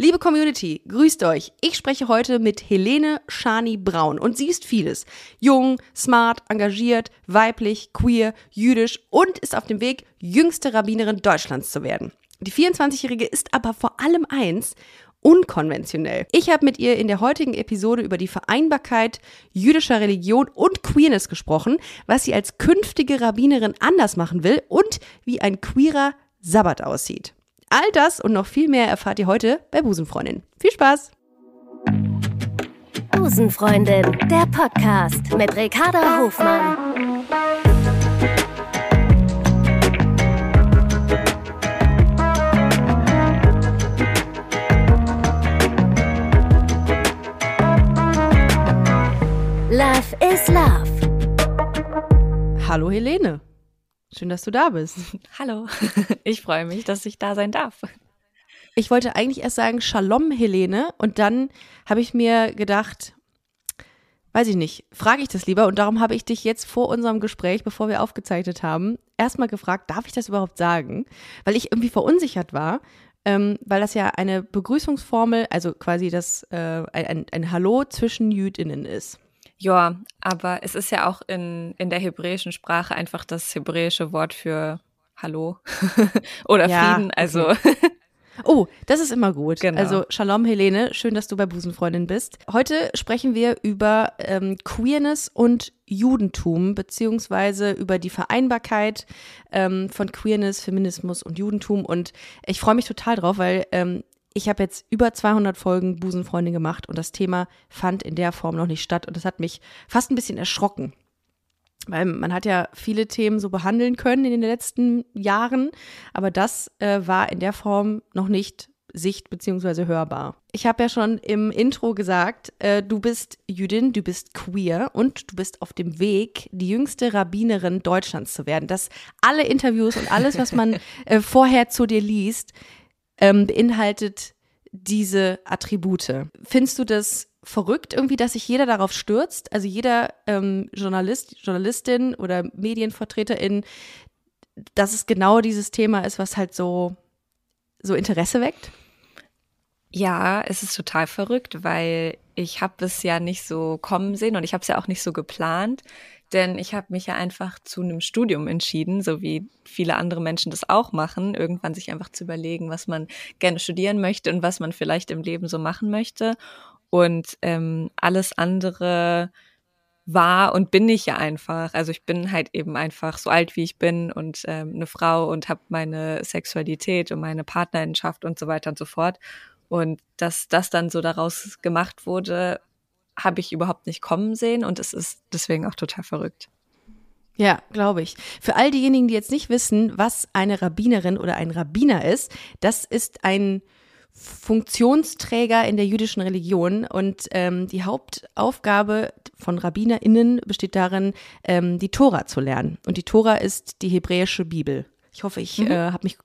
Liebe Community, grüßt euch. Ich spreche heute mit Helene Schani Braun und sie ist vieles. Jung, smart, engagiert, weiblich, queer, jüdisch und ist auf dem Weg, jüngste Rabbinerin Deutschlands zu werden. Die 24-Jährige ist aber vor allem eins, unkonventionell. Ich habe mit ihr in der heutigen Episode über die Vereinbarkeit jüdischer Religion und Queerness gesprochen, was sie als künftige Rabbinerin anders machen will und wie ein queerer Sabbat aussieht. All das und noch viel mehr erfahrt ihr heute bei Busenfreundin. Viel Spaß! Busenfreundin, der Podcast mit Ricarda Hofmann. Love is Love. Hallo Helene. Schön, dass du da bist. Hallo, ich freue mich, dass ich da sein darf. Ich wollte eigentlich erst sagen Shalom Helene und dann habe ich mir gedacht, weiß ich nicht, frage ich das lieber und darum habe ich dich jetzt vor unserem Gespräch, bevor wir aufgezeichnet haben, erstmal gefragt, darf ich das überhaupt sagen? Weil ich irgendwie verunsichert war, ähm, weil das ja eine Begrüßungsformel, also quasi das äh, ein, ein Hallo zwischen Jüdinnen ist. Ja, aber es ist ja auch in, in der hebräischen Sprache einfach das hebräische Wort für Hallo oder ja, Frieden. Also. Okay. Oh, das ist immer gut. Genau. Also Shalom Helene, schön, dass du bei Busenfreundin bist. Heute sprechen wir über ähm, Queerness und Judentum, beziehungsweise über die Vereinbarkeit ähm, von Queerness, Feminismus und Judentum. Und ich freue mich total drauf, weil ähm, ich habe jetzt über 200 Folgen Busenfreundin gemacht und das Thema fand in der Form noch nicht statt und das hat mich fast ein bisschen erschrocken. Weil man hat ja viele Themen so behandeln können in den letzten Jahren, aber das äh, war in der Form noch nicht sicht- bzw. hörbar. Ich habe ja schon im Intro gesagt, äh, du bist Jüdin, du bist queer und du bist auf dem Weg, die jüngste Rabbinerin Deutschlands zu werden. Das alle Interviews und alles, was man äh, vorher zu dir liest, ähm, beinhaltet diese Attribute. Findest du das verrückt irgendwie, dass sich jeder darauf stürzt? Also jeder ähm, Journalist, Journalistin oder Medienvertreterin, dass es genau dieses Thema ist, was halt so, so Interesse weckt? Ja, es ist total verrückt, weil ich habe es ja nicht so kommen sehen und ich habe es ja auch nicht so geplant. Denn ich habe mich ja einfach zu einem Studium entschieden, so wie viele andere Menschen das auch machen, irgendwann sich einfach zu überlegen, was man gerne studieren möchte und was man vielleicht im Leben so machen möchte. Und ähm, alles andere war und bin ich ja einfach. Also ich bin halt eben einfach so alt, wie ich bin und ähm, eine Frau und habe meine Sexualität und meine Partnerschaft und so weiter und so fort. Und dass das dann so daraus gemacht wurde, habe ich überhaupt nicht kommen sehen und es ist deswegen auch total verrückt. Ja, glaube ich. Für all diejenigen, die jetzt nicht wissen, was eine Rabbinerin oder ein Rabbiner ist, das ist ein Funktionsträger in der jüdischen Religion und ähm, die Hauptaufgabe von RabbinerInnen besteht darin, ähm, die Tora zu lernen. Und die Tora ist die hebräische Bibel. Ich hoffe, ich mhm. äh, habe mich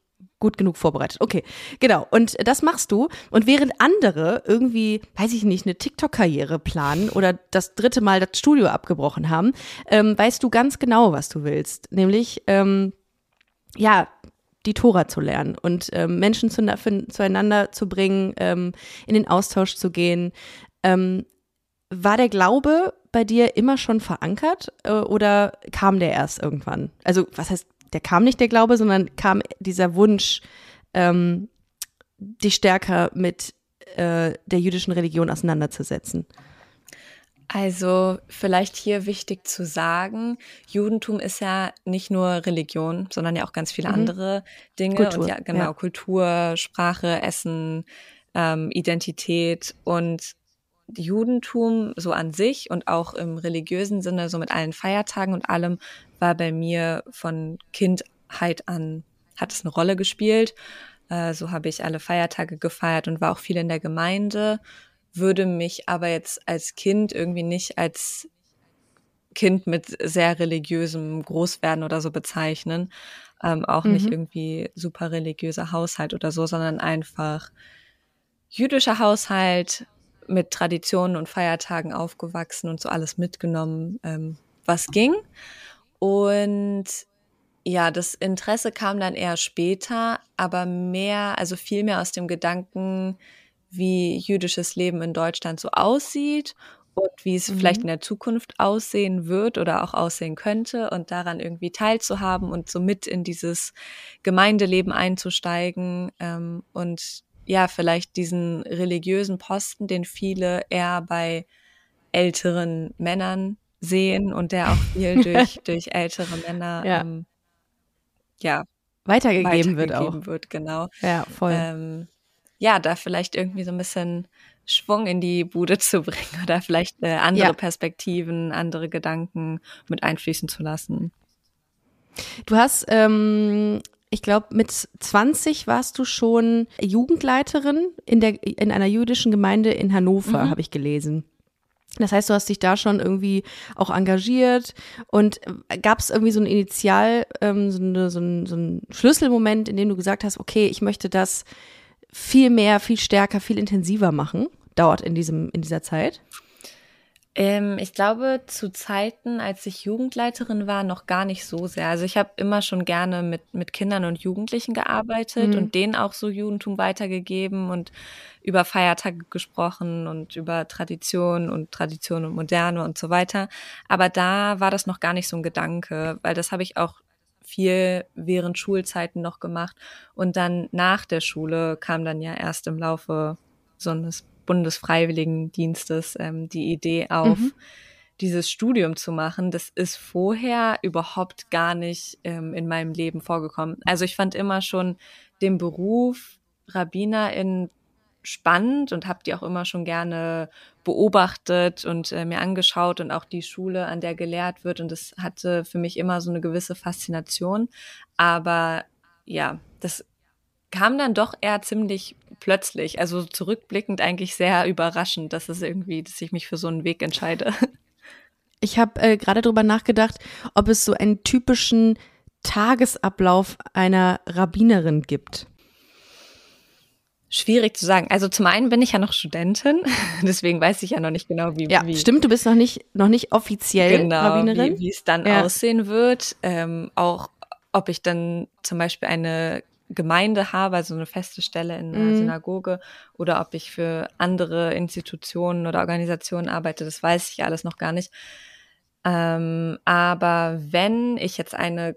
gut genug vorbereitet. Okay, genau. Und das machst du. Und während andere irgendwie, weiß ich nicht, eine TikTok-Karriere planen oder das dritte Mal das Studio abgebrochen haben, ähm, weißt du ganz genau, was du willst. Nämlich, ähm, ja, die Tora zu lernen und ähm, Menschen zu, zueinander zu bringen, ähm, in den Austausch zu gehen. Ähm, war der Glaube bei dir immer schon verankert äh, oder kam der erst irgendwann? Also was heißt der kam nicht der Glaube, sondern kam dieser Wunsch, ähm, dich stärker mit äh, der jüdischen Religion auseinanderzusetzen? Also vielleicht hier wichtig zu sagen, Judentum ist ja nicht nur Religion, sondern ja auch ganz viele mhm. andere Dinge. Kultur, und ja, genau, ja. Kultur, Sprache, Essen, ähm, Identität und Judentum so an sich und auch im religiösen Sinne, so mit allen Feiertagen und allem, war bei mir von Kindheit an, hat es eine Rolle gespielt. Äh, so habe ich alle Feiertage gefeiert und war auch viel in der Gemeinde, würde mich aber jetzt als Kind irgendwie nicht als Kind mit sehr religiösem Großwerden oder so bezeichnen. Ähm, auch mhm. nicht irgendwie super religiöser Haushalt oder so, sondern einfach jüdischer Haushalt, mit Traditionen und Feiertagen aufgewachsen und so alles mitgenommen, ähm, was ging. Und ja, das Interesse kam dann eher später, aber mehr, also viel mehr aus dem Gedanken, wie jüdisches Leben in Deutschland so aussieht und wie es mhm. vielleicht in der Zukunft aussehen wird oder auch aussehen könnte und daran irgendwie teilzuhaben und so mit in dieses Gemeindeleben einzusteigen ähm, und ja, vielleicht diesen religiösen Posten, den viele eher bei älteren Männern sehen und der auch viel durch, durch ältere Männer ja. Ähm, ja weitergegeben, weitergegeben wird auch. Wird, genau. Ja, voll. Ähm, ja, da vielleicht irgendwie so ein bisschen Schwung in die Bude zu bringen oder vielleicht äh, andere ja. Perspektiven, andere Gedanken mit einfließen zu lassen. Du hast, ähm, ich glaube, mit 20 warst du schon Jugendleiterin in, der, in einer jüdischen Gemeinde in Hannover, mhm. habe ich gelesen. Das heißt, du hast dich da schon irgendwie auch engagiert und äh, gab es irgendwie so ein Initial, ähm, so, eine, so, ein, so ein Schlüsselmoment, in dem du gesagt hast, okay, ich möchte das viel mehr, viel stärker, viel intensiver machen, dauert in diesem, in dieser Zeit? Ähm, ich glaube, zu Zeiten, als ich Jugendleiterin war, noch gar nicht so sehr. Also ich habe immer schon gerne mit, mit Kindern und Jugendlichen gearbeitet mhm. und denen auch so Judentum weitergegeben und über Feiertage gesprochen und über Tradition und Tradition und Moderne und so weiter. Aber da war das noch gar nicht so ein Gedanke, weil das habe ich auch viel während Schulzeiten noch gemacht. Und dann nach der Schule kam dann ja erst im Laufe so eines Bundesfreiwilligendienstes ähm, die Idee auf, mhm. dieses Studium zu machen. Das ist vorher überhaupt gar nicht ähm, in meinem Leben vorgekommen. Also ich fand immer schon den Beruf Rabbinerin spannend und habe die auch immer schon gerne beobachtet und äh, mir angeschaut und auch die Schule, an der gelehrt wird. Und das hatte für mich immer so eine gewisse Faszination. Aber ja, das kam dann doch eher ziemlich plötzlich. Also zurückblickend eigentlich sehr überraschend, dass es irgendwie, dass ich mich für so einen Weg entscheide. Ich habe äh, gerade darüber nachgedacht, ob es so einen typischen Tagesablauf einer Rabbinerin gibt. Schwierig zu sagen. Also zum einen bin ich ja noch Studentin, deswegen weiß ich ja noch nicht genau, wie. Ja, wie, stimmt. Du bist noch nicht noch nicht offiziell genau, Rabbinerin. Wie, wie es dann ja. aussehen wird. Ähm, auch ob ich dann zum Beispiel eine Gemeinde habe, also eine feste Stelle in einer mhm. Synagoge, oder ob ich für andere Institutionen oder Organisationen arbeite, das weiß ich alles noch gar nicht. Ähm, aber wenn ich jetzt eine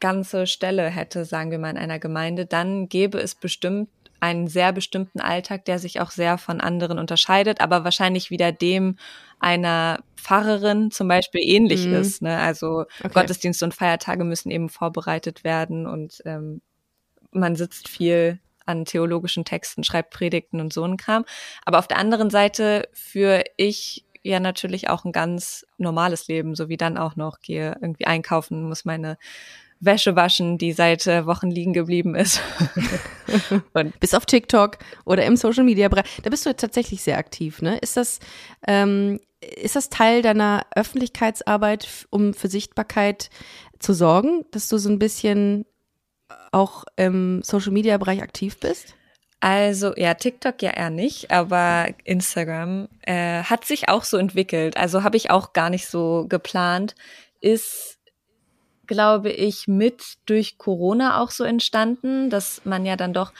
ganze Stelle hätte, sagen wir mal in einer Gemeinde, dann gäbe es bestimmt einen sehr bestimmten Alltag, der sich auch sehr von anderen unterscheidet, aber wahrscheinlich wieder dem einer Pfarrerin zum Beispiel ähnlich mhm. ist. Ne? Also okay. Gottesdienste und Feiertage müssen eben vorbereitet werden und ähm, man sitzt viel an theologischen Texten, schreibt Predigten und so ein Kram. Aber auf der anderen Seite führe ich ja natürlich auch ein ganz normales Leben, so wie dann auch noch gehe irgendwie einkaufen, muss meine Wäsche waschen, die seit äh, Wochen liegen geblieben ist. und Bis auf TikTok oder im Social Media Bereich. Da bist du tatsächlich sehr aktiv, ne? Ist das, ähm, ist das Teil deiner Öffentlichkeitsarbeit, um für Sichtbarkeit zu sorgen, dass du so ein bisschen auch im Social Media Bereich aktiv bist? Also ja, TikTok ja eher nicht, aber Instagram äh, hat sich auch so entwickelt. Also habe ich auch gar nicht so geplant. Ist, glaube ich, mit durch Corona auch so entstanden, dass man ja dann doch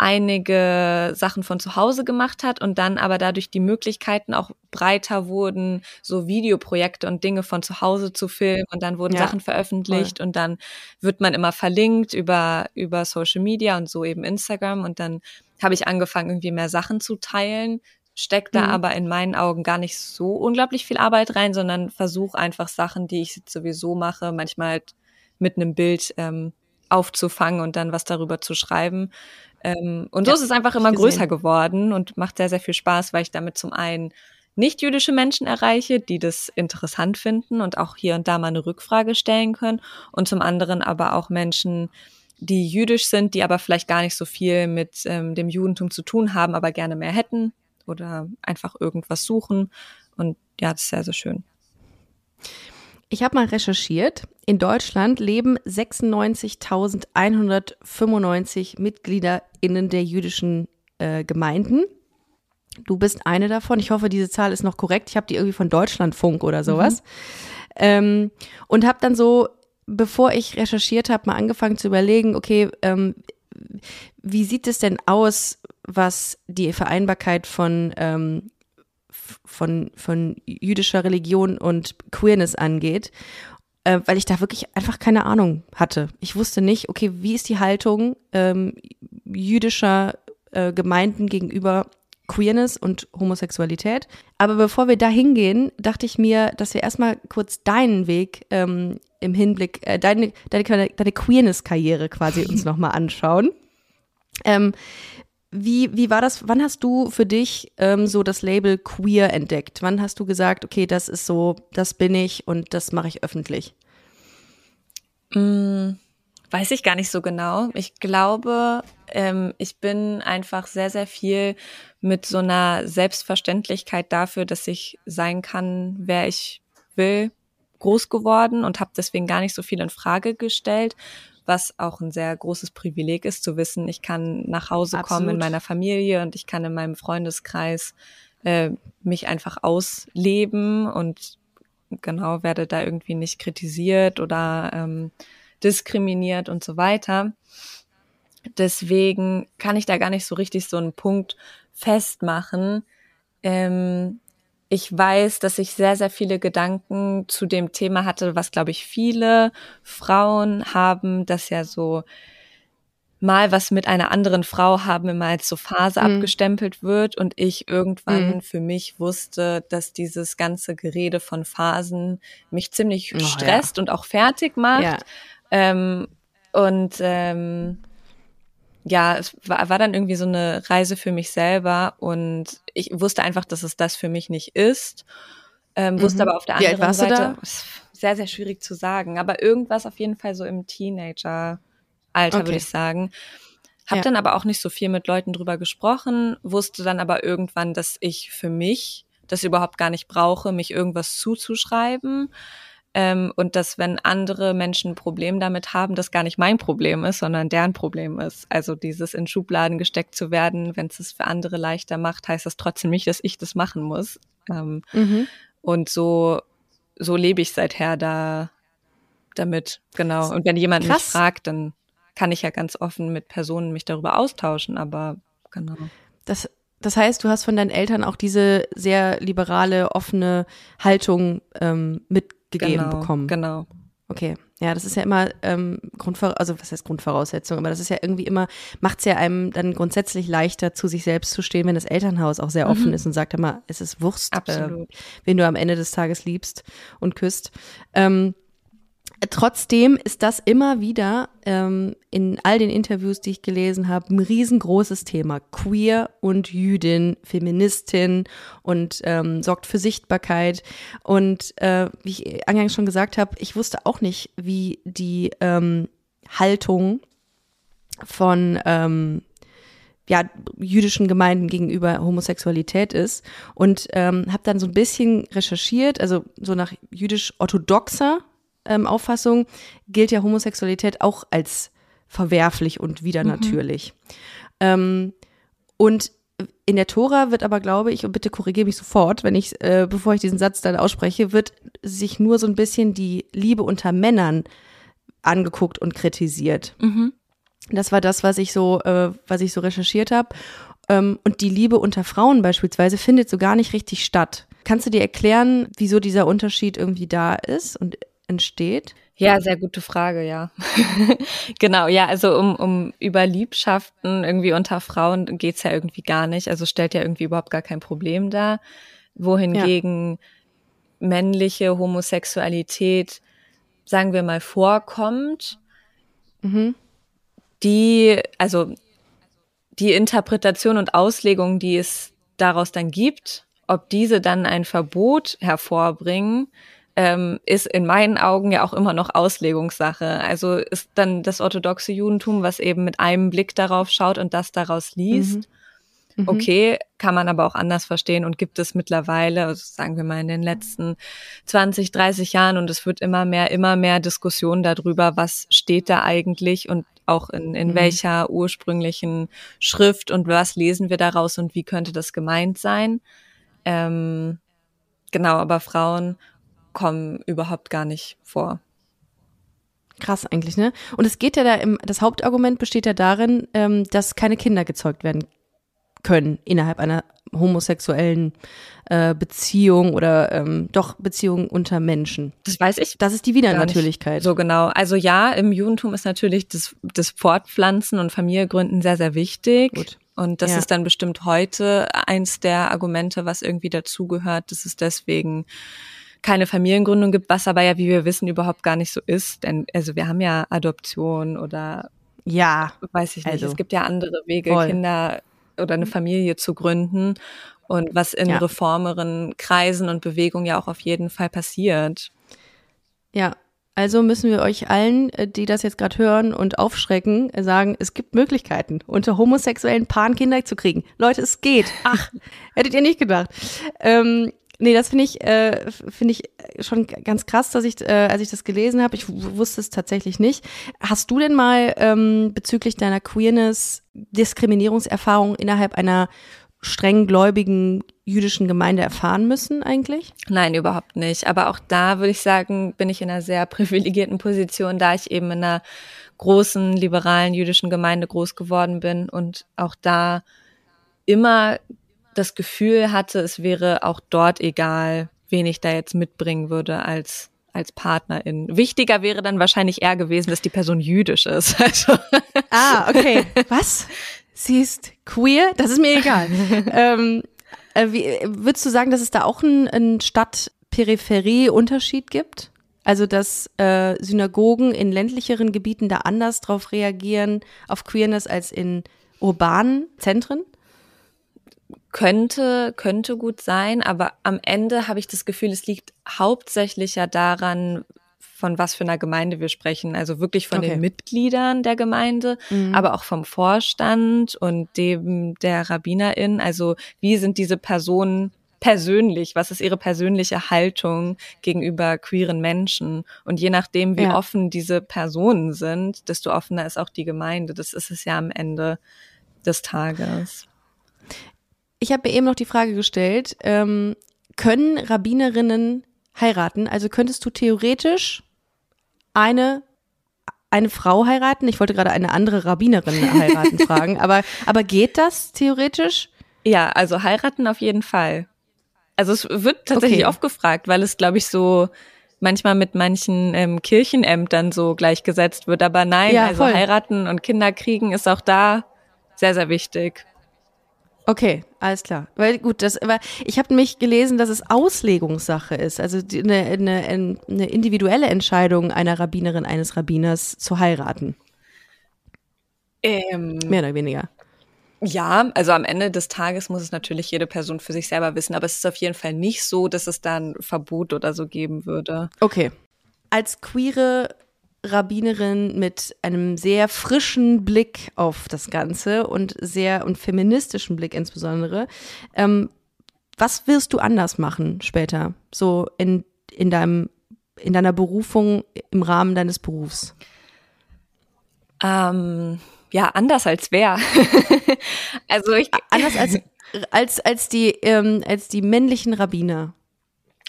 einige Sachen von zu Hause gemacht hat und dann aber dadurch die Möglichkeiten auch breiter wurden, so Videoprojekte und Dinge von zu Hause zu filmen und dann wurden ja, Sachen veröffentlicht voll. und dann wird man immer verlinkt über, über Social Media und so eben Instagram und dann habe ich angefangen, irgendwie mehr Sachen zu teilen, steckt da mhm. aber in meinen Augen gar nicht so unglaublich viel Arbeit rein, sondern versuche einfach Sachen, die ich sowieso mache, manchmal halt mit einem Bild ähm, aufzufangen und dann was darüber zu schreiben. Ähm, und so ja, ist es einfach immer größer geworden und macht sehr, sehr viel Spaß, weil ich damit zum einen nicht jüdische Menschen erreiche, die das interessant finden und auch hier und da mal eine Rückfrage stellen können. Und zum anderen aber auch Menschen, die jüdisch sind, die aber vielleicht gar nicht so viel mit ähm, dem Judentum zu tun haben, aber gerne mehr hätten oder einfach irgendwas suchen. Und ja, das ist sehr, sehr schön. Ich habe mal recherchiert. In Deutschland leben 96.195 MitgliederInnen der jüdischen äh, Gemeinden. Du bist eine davon. Ich hoffe, diese Zahl ist noch korrekt. Ich habe die irgendwie von Deutschlandfunk oder sowas. Mhm. Ähm, und habe dann so, bevor ich recherchiert habe, mal angefangen zu überlegen, okay, ähm, wie sieht es denn aus was die Vereinbarkeit von, ähm, von, von jüdischer Religion und Queerness angeht, äh, weil ich da wirklich einfach keine Ahnung hatte. Ich wusste nicht, okay, wie ist die Haltung ähm, jüdischer äh, Gemeinden gegenüber Queerness und Homosexualität. Aber bevor wir da hingehen, dachte ich mir, dass wir erstmal kurz deinen Weg ähm, im Hinblick, äh, deine, deine, deine Queerness-Karriere quasi uns nochmal anschauen. Ähm, wie, wie war das? Wann hast du für dich ähm, so das Label queer entdeckt? Wann hast du gesagt, okay, das ist so, das bin ich und das mache ich öffentlich? Mm, weiß ich gar nicht so genau. Ich glaube, ähm, ich bin einfach sehr, sehr viel mit so einer Selbstverständlichkeit dafür, dass ich sein kann, wer ich will, groß geworden und habe deswegen gar nicht so viel in Frage gestellt, was auch ein sehr großes Privileg ist, zu wissen, ich kann nach Hause Absolut. kommen in meiner Familie und ich kann in meinem Freundeskreis äh, mich einfach ausleben und genau werde da irgendwie nicht kritisiert oder ähm, diskriminiert und so weiter. Deswegen kann ich da gar nicht so richtig so einen Punkt festmachen. Ähm, ich weiß, dass ich sehr, sehr viele Gedanken zu dem Thema hatte, was, glaube ich, viele Frauen haben, dass ja so mal was mit einer anderen Frau haben immer als so Phase mhm. abgestempelt wird und ich irgendwann mhm. für mich wusste, dass dieses ganze Gerede von Phasen mich ziemlich oh, stresst ja. und auch fertig macht. Ja. Ähm, und ähm, ja, es war, war dann irgendwie so eine Reise für mich selber und ich wusste einfach, dass es das für mich nicht ist. Ähm, mhm. Wusste aber auf der anderen Seite, sehr, sehr schwierig zu sagen, aber irgendwas auf jeden Fall so im Teenager-Alter, okay. würde ich sagen. Hab ja. dann aber auch nicht so viel mit Leuten drüber gesprochen, wusste dann aber irgendwann, dass ich für mich das überhaupt gar nicht brauche, mich irgendwas zuzuschreiben. Ähm, und dass wenn andere Menschen ein Problem damit haben, das gar nicht mein Problem ist, sondern deren Problem ist. Also dieses in Schubladen gesteckt zu werden, wenn es es für andere leichter macht, heißt das trotzdem nicht, dass ich das machen muss. Ähm, mhm. Und so, so lebe ich seither da damit, genau. Und wenn jemand Krass. mich fragt, dann kann ich ja ganz offen mit Personen mich darüber austauschen, aber genau. Das, das heißt, du hast von deinen Eltern auch diese sehr liberale, offene Haltung ähm, mit gegeben genau, bekommen. Genau. Okay, ja, das ist ja immer ähm, Grundvor also was heißt Grundvoraussetzung, aber das ist ja irgendwie immer, macht es ja einem dann grundsätzlich leichter, zu sich selbst zu stehen, wenn das Elternhaus auch sehr offen mhm. ist und sagt immer, es ist Wurst, äh, wen du am Ende des Tages liebst und küsst. Ähm, Trotzdem ist das immer wieder ähm, in all den Interviews, die ich gelesen habe, ein riesengroßes Thema. Queer und Jüdin, Feministin und ähm, sorgt für Sichtbarkeit. Und äh, wie ich eingangs schon gesagt habe, ich wusste auch nicht, wie die ähm, Haltung von ähm, ja, jüdischen Gemeinden gegenüber Homosexualität ist und ähm, habe dann so ein bisschen recherchiert, also so nach jüdisch-orthodoxer ähm, Auffassung gilt ja Homosexualität auch als verwerflich und wieder mhm. Ähm, und in der Tora wird aber, glaube ich, und bitte korrigiere mich sofort, wenn ich, äh, bevor ich diesen Satz dann ausspreche, wird sich nur so ein bisschen die Liebe unter Männern angeguckt und kritisiert. Mhm. Das war das, was ich so, äh, was ich so recherchiert habe. Ähm, und die Liebe unter Frauen beispielsweise findet so gar nicht richtig statt. Kannst du dir erklären, wieso dieser Unterschied irgendwie da ist und entsteht? Ja, sehr gute Frage, ja. genau, ja, also um, um über Liebschaften irgendwie unter Frauen geht's ja irgendwie gar nicht. Also stellt ja irgendwie überhaupt gar kein Problem dar. Wohingegen ja. männliche Homosexualität, sagen wir mal, vorkommt, mhm. die, also die Interpretation und Auslegung, die es daraus dann gibt, ob diese dann ein Verbot hervorbringen, ähm, ist in meinen Augen ja auch immer noch Auslegungssache. Also ist dann das orthodoxe Judentum, was eben mit einem Blick darauf schaut und das daraus liest. Mhm. mhm. Okay, kann man aber auch anders verstehen und gibt es mittlerweile, also sagen wir mal in den letzten 20, 30 Jahren und es wird immer mehr, immer mehr Diskussion darüber, was steht da eigentlich und auch in, in mhm. welcher ursprünglichen Schrift und was lesen wir daraus und wie könnte das gemeint sein. Ähm, genau, aber Frauen kommen überhaupt gar nicht vor. Krass eigentlich, ne? Und es geht ja da im, das Hauptargument besteht ja darin, ähm, dass keine Kinder gezeugt werden können innerhalb einer homosexuellen äh, Beziehung oder ähm, doch Beziehung unter Menschen. Das weiß ich. Das ist die Widernatürlichkeit. So genau. Also ja, im Judentum ist natürlich das, das Fortpflanzen und Familiegründen sehr, sehr wichtig. Gut. Und das ja. ist dann bestimmt heute eins der Argumente, was irgendwie dazugehört, dass es deswegen keine Familiengründung gibt, was aber ja, wie wir wissen, überhaupt gar nicht so ist. Denn also wir haben ja Adoption oder ja, weiß ich nicht. Also, es gibt ja andere Wege, voll. Kinder oder eine Familie zu gründen und was in ja. reformeren Kreisen und Bewegungen ja auch auf jeden Fall passiert. Ja, also müssen wir euch allen, äh, die das jetzt gerade hören und aufschrecken, äh, sagen, es gibt Möglichkeiten, unter homosexuellen Paaren Kinder zu kriegen. Leute, es geht. Ach, hättet ihr nicht gedacht. Ähm, nee, das finde ich, äh, finde ich schon ganz krass, dass ich, äh, als ich das gelesen habe, ich wusste es tatsächlich nicht. Hast du denn mal ähm, bezüglich deiner Queerness Diskriminierungserfahrung innerhalb einer streng gläubigen jüdischen Gemeinde erfahren müssen eigentlich? Nein, überhaupt nicht. Aber auch da würde ich sagen, bin ich in einer sehr privilegierten Position, da ich eben in einer großen liberalen jüdischen Gemeinde groß geworden bin und auch da immer das Gefühl hatte, es wäre auch dort egal, wen ich da jetzt mitbringen würde als als Partnerin. Wichtiger wäre dann wahrscheinlich eher gewesen, dass die Person jüdisch ist. Also. Ah, okay. Was? Sie ist queer? Das ist mir egal. ähm, äh, wie, würdest du sagen, dass es da auch einen, einen Stadt-Peripherie-Unterschied gibt? Also, dass äh, Synagogen in ländlicheren Gebieten da anders drauf reagieren, auf Queerness, als in urbanen Zentren? Könnte, könnte gut sein, aber am Ende habe ich das Gefühl, es liegt hauptsächlich ja daran, von was für einer Gemeinde wir sprechen. Also wirklich von okay. den Mitgliedern der Gemeinde, mhm. aber auch vom Vorstand und dem der Rabbinerin. Also wie sind diese Personen persönlich? Was ist ihre persönliche Haltung gegenüber queeren Menschen? Und je nachdem, wie ja. offen diese Personen sind, desto offener ist auch die Gemeinde. Das ist es ja am Ende des Tages. Ich habe mir eben noch die Frage gestellt, ähm, können Rabbinerinnen heiraten? Also könntest du theoretisch eine eine Frau heiraten? Ich wollte gerade eine andere Rabbinerin heiraten fragen, aber aber geht das theoretisch? Ja, also heiraten auf jeden Fall. Also es wird tatsächlich okay. oft gefragt, weil es glaube ich so manchmal mit manchen ähm, Kirchenämtern so gleichgesetzt wird, aber nein, ja, also heiraten und Kinder kriegen ist auch da sehr sehr wichtig. Okay, alles klar. Weil gut, das, aber ich habe nämlich gelesen, dass es Auslegungssache ist, also die, eine, eine, eine individuelle Entscheidung einer Rabbinerin, eines Rabbiners zu heiraten. Ähm, Mehr oder weniger. Ja, also am Ende des Tages muss es natürlich jede Person für sich selber wissen, aber es ist auf jeden Fall nicht so, dass es da ein Verbot oder so geben würde. Okay. Als queere Rabbinerin mit einem sehr frischen Blick auf das Ganze und sehr und feministischen Blick insbesondere. Ähm, was wirst du anders machen später, so in, in deinem in deiner Berufung im Rahmen deines Berufs? Ähm, ja, anders als wer. also ich anders als als als die ähm, als die männlichen Rabbiner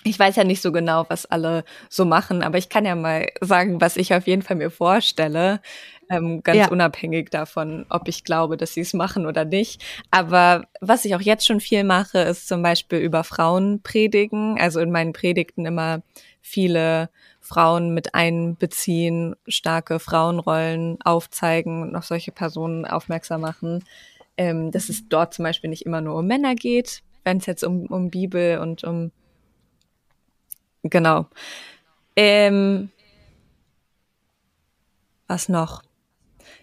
ich weiß ja nicht so genau, was alle so machen, aber ich kann ja mal sagen, was ich auf jeden Fall mir vorstelle, ähm, ganz ja. unabhängig davon, ob ich glaube, dass sie es machen oder nicht. Aber was ich auch jetzt schon viel mache, ist zum Beispiel über Frauen predigen, also in meinen Predigten immer viele Frauen mit einbeziehen, starke Frauenrollen aufzeigen und auf solche Personen aufmerksam machen, ähm, dass es dort zum Beispiel nicht immer nur um Männer geht, wenn es jetzt um, um Bibel und um Genau. Ähm, was noch?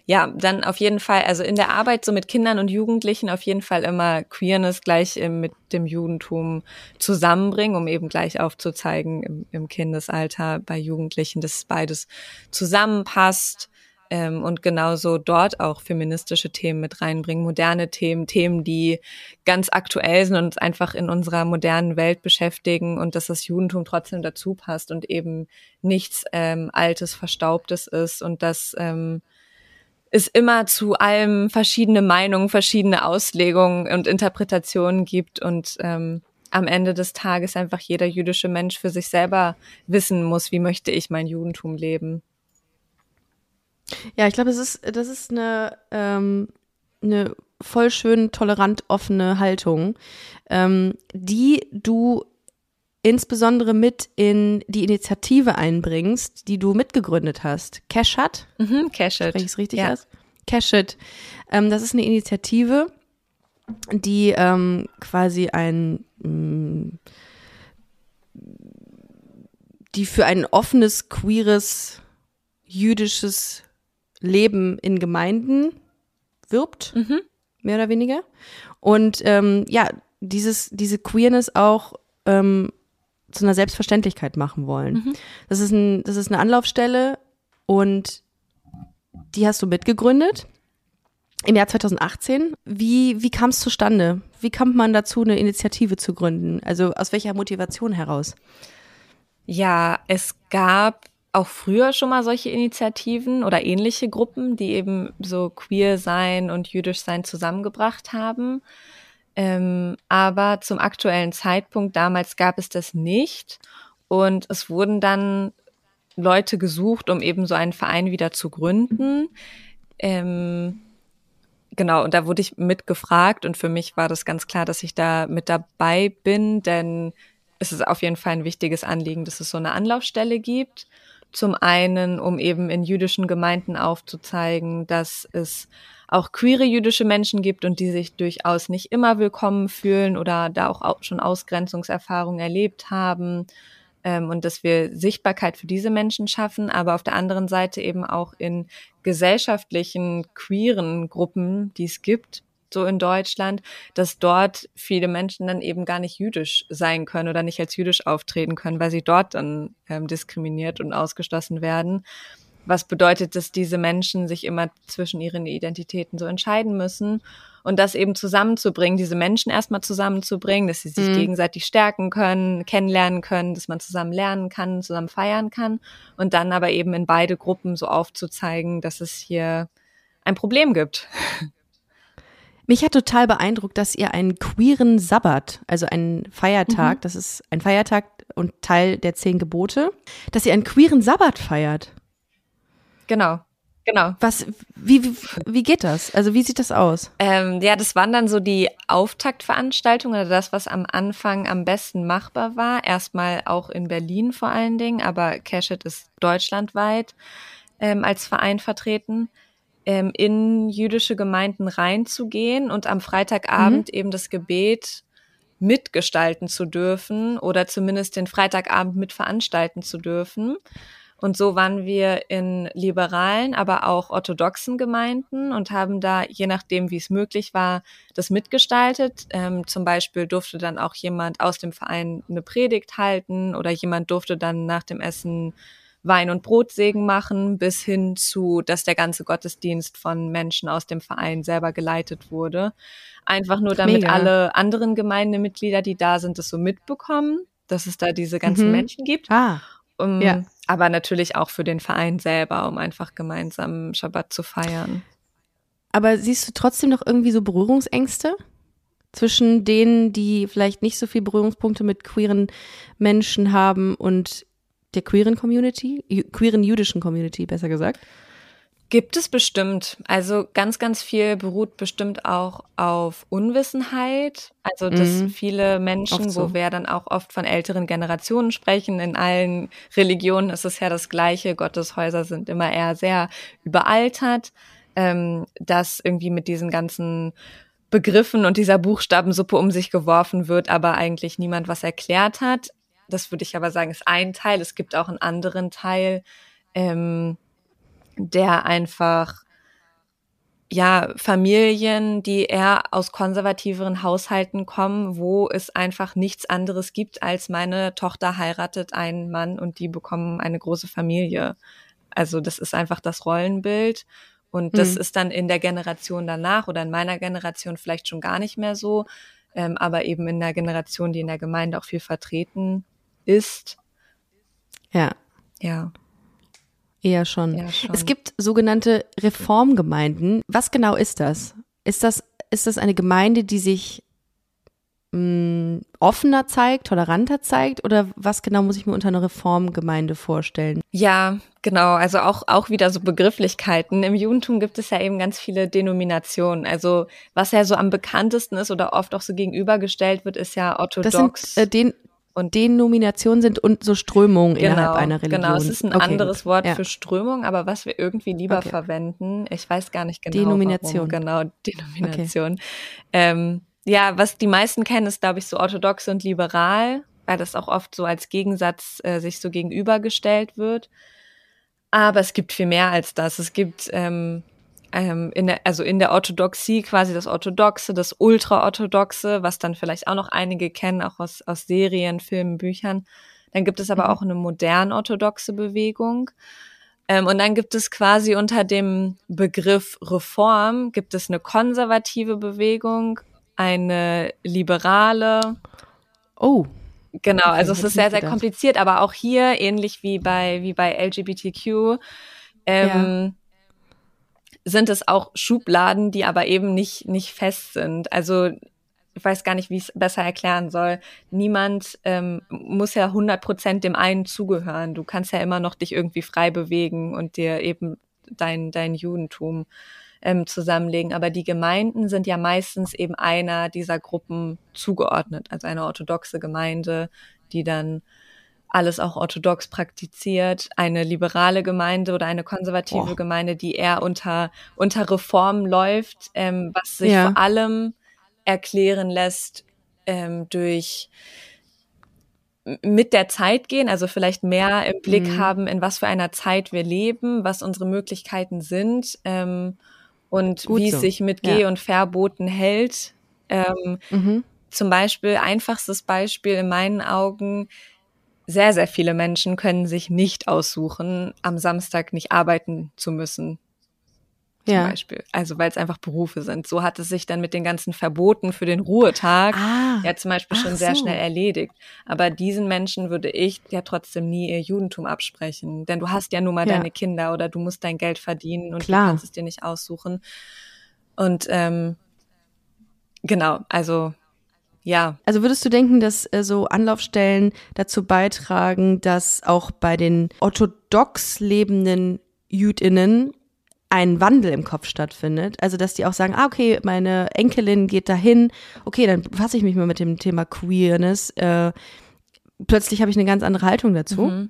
Ja, dann auf jeden Fall, also in der Arbeit so mit Kindern und Jugendlichen auf jeden Fall immer Queerness gleich mit dem Judentum zusammenbringen, um eben gleich aufzuzeigen im, im Kindesalter bei Jugendlichen, dass beides zusammenpasst ähm, und genauso dort auch feministische Themen mit reinbringen, moderne Themen, Themen, die ganz aktuell sind und uns einfach in unserer modernen Welt beschäftigen und dass das Judentum trotzdem dazu passt und eben nichts ähm, Altes, Verstaubtes ist und dass ähm, es immer zu allem verschiedene Meinungen, verschiedene Auslegungen und Interpretationen gibt und ähm, am Ende des Tages einfach jeder jüdische Mensch für sich selber wissen muss, wie möchte ich mein Judentum leben. Ja, ich glaube, das ist, das ist eine, ähm, eine voll schön tolerant offene Haltung, ähm, die du insbesondere mit in die Initiative einbringst, die du mitgegründet hast. Cashat? Mhm, Cashat. Spreche ich es richtig ja. aus? Cashat. Ähm, das ist eine Initiative, die ähm, quasi ein mh, mm, die für ein offenes, queeres, jüdisches Leben in Gemeinden wirbt, mhm. mehr oder weniger. Und ähm, ja, dieses, diese Queerness auch ähm, zu einer Selbstverständlichkeit machen wollen. Mhm. Das, ist ein, das ist eine Anlaufstelle und die hast du mitgegründet im Jahr 2018. Wie, wie kam es zustande? Wie kam man dazu, eine Initiative zu gründen? Also aus welcher Motivation heraus? Ja, es gab auch früher schon mal solche Initiativen oder ähnliche Gruppen, die eben so queer sein und jüdisch sein zusammengebracht haben. Ähm, aber zum aktuellen Zeitpunkt damals gab es das nicht. Und es wurden dann Leute gesucht, um eben so einen Verein wieder zu gründen. Ähm, genau, und da wurde ich mitgefragt und für mich war das ganz klar, dass ich da mit dabei bin, denn es ist auf jeden Fall ein wichtiges Anliegen, dass es so eine Anlaufstelle gibt. Zum einen, um eben in jüdischen Gemeinden aufzuzeigen, dass es auch queere jüdische Menschen gibt und die sich durchaus nicht immer willkommen fühlen oder da auch schon Ausgrenzungserfahrungen erlebt haben ähm, und dass wir Sichtbarkeit für diese Menschen schaffen, aber auf der anderen Seite eben auch in gesellschaftlichen queeren Gruppen, die es gibt, so in Deutschland, dass dort viele Menschen dann eben gar nicht jüdisch sein können oder nicht als jüdisch auftreten können, weil sie dort dann ähm, diskriminiert und ausgeschlossen werden. Was bedeutet, dass diese Menschen sich immer zwischen ihren Identitäten so entscheiden müssen und das eben zusammenzubringen, diese Menschen erstmal zusammenzubringen, dass sie sich mhm. gegenseitig stärken können, kennenlernen können, dass man zusammen lernen kann, zusammen feiern kann und dann aber eben in beide Gruppen so aufzuzeigen, dass es hier ein Problem gibt. Mich hat total beeindruckt, dass ihr einen queeren Sabbat, also einen Feiertag, mhm. das ist ein Feiertag und Teil der zehn Gebote, dass ihr einen queeren Sabbat feiert. Genau. Genau. Was, wie, wie, wie geht das? Also wie sieht das aus? Ähm, ja, das waren dann so die Auftaktveranstaltungen oder das, was am Anfang am besten machbar war. Erstmal auch in Berlin vor allen Dingen, aber Cashit ist deutschlandweit ähm, als Verein vertreten ähm, in jüdische Gemeinden reinzugehen und am Freitagabend mhm. eben das Gebet mitgestalten zu dürfen oder zumindest den Freitagabend mitveranstalten zu dürfen. Und so waren wir in liberalen, aber auch orthodoxen Gemeinden und haben da, je nachdem, wie es möglich war, das mitgestaltet. Ähm, zum Beispiel durfte dann auch jemand aus dem Verein eine Predigt halten oder jemand durfte dann nach dem Essen Wein- und Brotsegen machen, bis hin zu, dass der ganze Gottesdienst von Menschen aus dem Verein selber geleitet wurde. Einfach nur, damit Mega. alle anderen Gemeindemitglieder, die da sind, das so mitbekommen, dass es da diese ganzen mhm. Menschen gibt. Ah. Um, ja. Aber natürlich auch für den Verein selber, um einfach gemeinsam Schabbat zu feiern. Aber siehst du trotzdem noch irgendwie so Berührungsängste? zwischen denen, die vielleicht nicht so viel Berührungspunkte mit queeren Menschen haben und der queeren Community, queeren jüdischen Community, besser gesagt? Gibt es bestimmt. Also ganz, ganz viel beruht bestimmt auch auf Unwissenheit. Also dass mhm. viele Menschen, so. wo wir dann auch oft von älteren Generationen sprechen, in allen Religionen ist es ja das Gleiche. Gotteshäuser sind immer eher sehr überaltert, ähm, dass irgendwie mit diesen ganzen Begriffen und dieser Buchstabensuppe um sich geworfen wird, aber eigentlich niemand was erklärt hat. Das würde ich aber sagen, ist ein Teil. Es gibt auch einen anderen Teil, ähm, der einfach ja, Familien, die eher aus konservativeren Haushalten kommen, wo es einfach nichts anderes gibt, als meine Tochter heiratet einen Mann und die bekommen eine große Familie. Also das ist einfach das Rollenbild. Und das mhm. ist dann in der Generation danach oder in meiner Generation vielleicht schon gar nicht mehr so, ähm, aber eben in der Generation, die in der Gemeinde auch viel vertreten ist. Ja. Ja. Eher schon. Eher schon. Es gibt sogenannte Reformgemeinden. Was genau ist das? Ist das, ist das eine Gemeinde, die sich mh, offener zeigt, toleranter zeigt oder was genau muss ich mir unter einer Reformgemeinde vorstellen? Ja, genau. Also auch, auch wieder so Begrifflichkeiten. Im Judentum gibt es ja eben ganz viele Denominationen. Also was ja so am bekanntesten ist oder oft auch so gegenübergestellt wird, ist ja orthodox. Das sind, äh, den und Denominationen sind und so Strömungen genau, innerhalb einer Religion. Genau, es ist ein okay, anderes. Wort ja. für Strömung, aber was wir irgendwie lieber okay. verwenden, ich weiß gar nicht genau. Denomination. Warum. Genau, Denomination. Okay. Ähm, ja, was die meisten kennen, ist, glaube ich, so orthodox und liberal, weil das auch oft so als Gegensatz äh, sich so gegenübergestellt wird. Aber es gibt viel mehr als das. Es gibt ähm, ähm, in der, also in der Orthodoxie quasi das Orthodoxe, das Ultraorthodoxe, was dann vielleicht auch noch einige kennen, auch aus, aus Serien, Filmen, Büchern. Dann gibt es aber mhm. auch eine modern orthodoxe Bewegung. Ähm, und dann gibt es quasi unter dem Begriff Reform, gibt es eine konservative Bewegung, eine liberale. Oh. Genau, also es ist sehr, sehr kompliziert, aber auch hier, ähnlich wie bei, wie bei LGBTQ, ähm, ja sind es auch Schubladen, die aber eben nicht, nicht fest sind. Also ich weiß gar nicht, wie ich es besser erklären soll. Niemand ähm, muss ja 100 Prozent dem einen zugehören. Du kannst ja immer noch dich irgendwie frei bewegen und dir eben dein, dein Judentum ähm, zusammenlegen. Aber die Gemeinden sind ja meistens eben einer dieser Gruppen zugeordnet, also eine orthodoxe Gemeinde, die dann alles auch orthodox praktiziert, eine liberale Gemeinde oder eine konservative Boah. Gemeinde, die eher unter, unter Reform läuft, ähm, was sich ja. vor allem erklären lässt ähm, durch mit der Zeit gehen, also vielleicht mehr im Blick mhm. haben, in was für einer Zeit wir leben, was unsere Möglichkeiten sind ähm, und Gut wie so. es sich mit Geh- und Verboten hält. Ähm, mhm. Zum Beispiel, einfachstes Beispiel in meinen Augen, sehr, sehr viele Menschen können sich nicht aussuchen, am Samstag nicht arbeiten zu müssen. Zum ja. Beispiel. Also weil es einfach Berufe sind. So hat es sich dann mit den ganzen Verboten für den Ruhetag ah, ja zum Beispiel schon sehr so. schnell erledigt. Aber diesen Menschen würde ich ja trotzdem nie ihr Judentum absprechen. Denn du hast ja nun mal ja. deine Kinder oder du musst dein Geld verdienen und Klar. du kannst es dir nicht aussuchen. Und ähm, genau, also ja. Also würdest du denken, dass äh, so Anlaufstellen dazu beitragen, dass auch bei den orthodox lebenden Jüdinnen ein Wandel im Kopf stattfindet. Also, dass die auch sagen, ah, okay, meine Enkelin geht dahin, okay, dann befasse ich mich mal mit dem Thema Queerness. Äh, plötzlich habe ich eine ganz andere Haltung dazu. Mhm.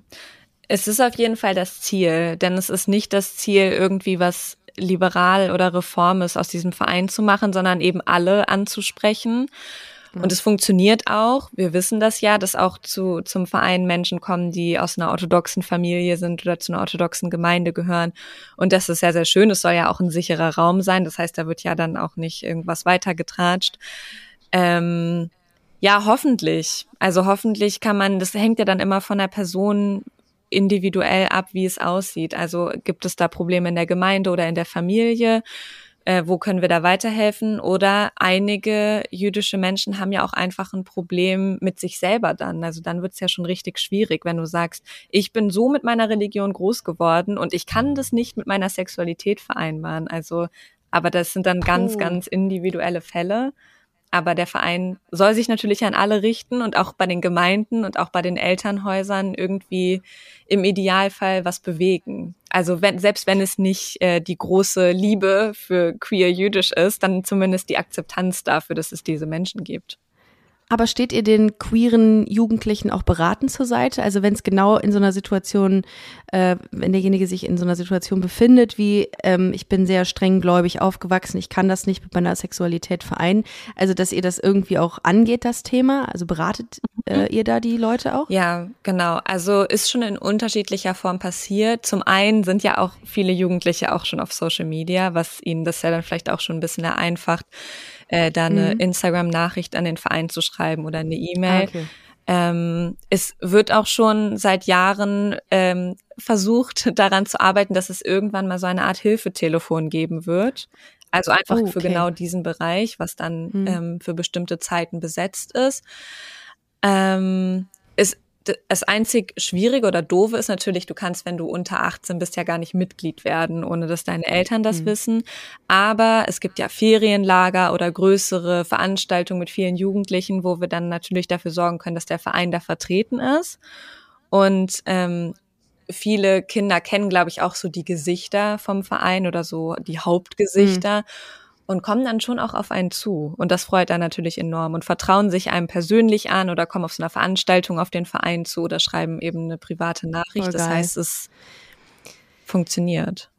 Es ist auf jeden Fall das Ziel, denn es ist nicht das Ziel, irgendwie was liberal oder reform ist aus diesem Verein zu machen, sondern eben alle anzusprechen und es funktioniert auch. Wir wissen das ja, dass auch zu, zum Verein Menschen kommen, die aus einer orthodoxen Familie sind oder zu einer orthodoxen Gemeinde gehören. Und das ist sehr, sehr schön. Es soll ja auch ein sicherer Raum sein. Das heißt, da wird ja dann auch nicht irgendwas weitergetratscht. Ähm, ja, hoffentlich. Also hoffentlich kann man, das hängt ja dann immer von der Person individuell ab, wie es aussieht. Also gibt es da Probleme in der Gemeinde oder in der Familie? Äh, wo können wir da weiterhelfen? Oder einige jüdische Menschen haben ja auch einfach ein Problem mit sich selber dann. Also dann wird's ja schon richtig schwierig, wenn du sagst, ich bin so mit meiner Religion groß geworden und ich kann das nicht mit meiner Sexualität vereinbaren. Also, aber das sind dann ganz, ganz individuelle Fälle. Aber der Verein soll sich natürlich an alle richten und auch bei den Gemeinden und auch bei den Elternhäusern irgendwie im Idealfall was bewegen. Also wenn, selbst wenn es nicht äh, die große Liebe für queer jüdisch ist, dann zumindest die Akzeptanz dafür, dass es diese Menschen gibt. Aber steht ihr den queeren Jugendlichen auch beraten zur Seite? Also wenn es genau in so einer Situation, äh, wenn derjenige sich in so einer Situation befindet, wie ähm, ich bin sehr streng gläubig aufgewachsen, ich kann das nicht mit meiner Sexualität vereinen. Also dass ihr das irgendwie auch angeht, das Thema. Also beratet äh, ihr da die Leute auch? Ja, genau. Also ist schon in unterschiedlicher Form passiert. Zum einen sind ja auch viele Jugendliche auch schon auf Social Media, was ihnen das ja dann vielleicht auch schon ein bisschen vereinfacht äh, da eine mhm. Instagram-Nachricht an den Verein zu schreiben oder eine E-Mail. Ah, okay. Ähm, es wird auch schon seit Jahren ähm, versucht, daran zu arbeiten, dass es irgendwann mal so eine Art Hilfetelefon geben wird. Also einfach oh, okay. für genau diesen Bereich, was dann mhm. ähm, für bestimmte Zeiten besetzt ist. Ähm, es das einzig Schwierige oder Doofe ist natürlich, du kannst, wenn du unter 18 bist, ja gar nicht Mitglied werden, ohne dass deine Eltern das mhm. wissen. Aber es gibt ja Ferienlager oder größere Veranstaltungen mit vielen Jugendlichen, wo wir dann natürlich dafür sorgen können, dass der Verein da vertreten ist. Und ähm, viele Kinder kennen, glaube ich, auch so die Gesichter vom Verein oder so die Hauptgesichter. Mhm und kommen dann schon auch auf einen zu. Und das freut dann natürlich enorm und vertrauen sich einem persönlich an oder kommen auf so einer Veranstaltung auf den Verein zu oder schreiben eben eine private Nachricht. Das heißt, es funktioniert.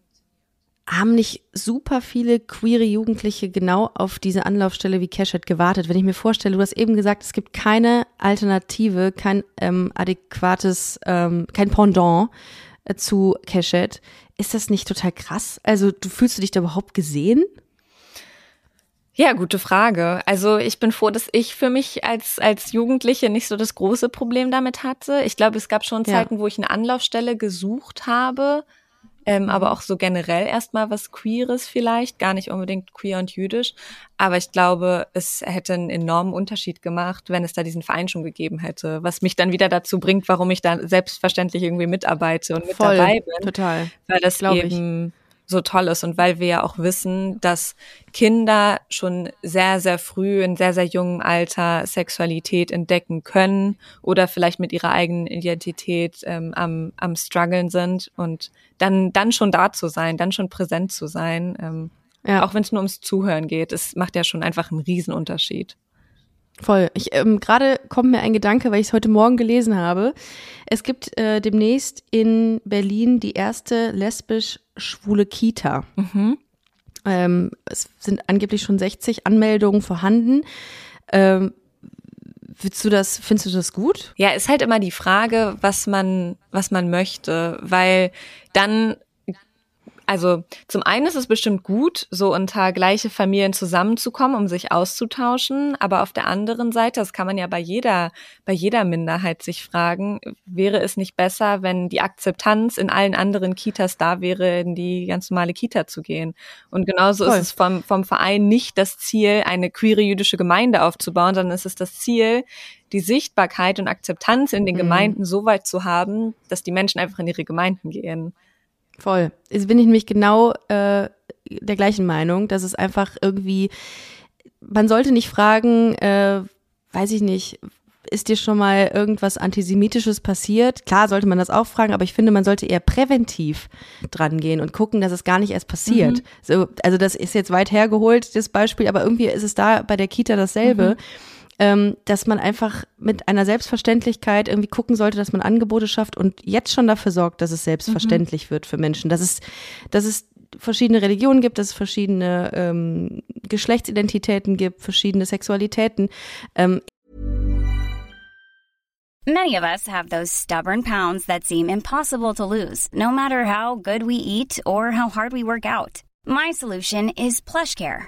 Haben nicht super viele queere Jugendliche genau auf diese Anlaufstelle wie Cashhead gewartet? Wenn ich mir vorstelle, du hast eben gesagt, es gibt keine Alternative, kein ähm, adäquates, ähm, kein Pendant äh, zu Cashhead. Ist das nicht total krass? Also, du fühlst du dich da überhaupt gesehen? Ja, gute Frage. Also ich bin froh, dass ich für mich als, als Jugendliche nicht so das große Problem damit hatte. Ich glaube, es gab schon Zeiten, ja. wo ich eine Anlaufstelle gesucht habe, ähm, aber auch so generell erstmal was Queeres vielleicht, gar nicht unbedingt queer und jüdisch. Aber ich glaube, es hätte einen enormen Unterschied gemacht, wenn es da diesen Verein schon gegeben hätte, was mich dann wieder dazu bringt, warum ich da selbstverständlich irgendwie mitarbeite und mit Voll, dabei bin. Total. Weil das eben ich so toll ist und weil wir ja auch wissen, dass Kinder schon sehr, sehr früh in sehr, sehr jungem Alter Sexualität entdecken können oder vielleicht mit ihrer eigenen Identität ähm, am, am struggeln sind und dann, dann schon da zu sein, dann schon präsent zu sein, ähm, ja. auch wenn es nur ums Zuhören geht, es macht ja schon einfach einen Riesenunterschied. Voll. Ich ähm, gerade kommt mir ein Gedanke, weil ich es heute Morgen gelesen habe. Es gibt äh, demnächst in Berlin die erste lesbisch-schwule Kita. Mhm. Ähm, es sind angeblich schon 60 Anmeldungen vorhanden. Ähm, Willst du das, findest du das gut? Ja, ist halt immer die Frage, was man, was man möchte, weil dann also zum einen ist es bestimmt gut, so unter gleiche Familien zusammenzukommen, um sich auszutauschen. Aber auf der anderen Seite, das kann man ja bei jeder, bei jeder Minderheit sich fragen, wäre es nicht besser, wenn die Akzeptanz in allen anderen Kitas da wäre, in die ganz normale Kita zu gehen? Und genauso Voll. ist es vom, vom Verein nicht das Ziel, eine queere jüdische Gemeinde aufzubauen, sondern es ist das Ziel, die Sichtbarkeit und Akzeptanz in den mhm. Gemeinden so weit zu haben, dass die Menschen einfach in ihre Gemeinden gehen. Voll. Jetzt bin ich nämlich genau äh, der gleichen Meinung, dass es einfach irgendwie, man sollte nicht fragen, äh, weiß ich nicht, ist dir schon mal irgendwas Antisemitisches passiert? Klar sollte man das auch fragen, aber ich finde, man sollte eher präventiv dran gehen und gucken, dass es gar nicht erst passiert. Mhm. So, also das ist jetzt weit hergeholt, das Beispiel, aber irgendwie ist es da bei der Kita dasselbe. Mhm ähm, dass man einfach mit einer Selbstverständlichkeit irgendwie gucken sollte, dass man Angebote schafft und jetzt schon dafür sorgt, dass es selbstverständlich mhm. wird für Menschen, dass es, dass es verschiedene Religionen gibt, dass es verschiedene ähm, Geschlechtsidentitäten gibt, verschiedene Sexualitäten. Ähm. Many of us have those stubborn pounds that seem impossible to lose, no matter how good we eat or how hard we work out. My solution is PlushCare.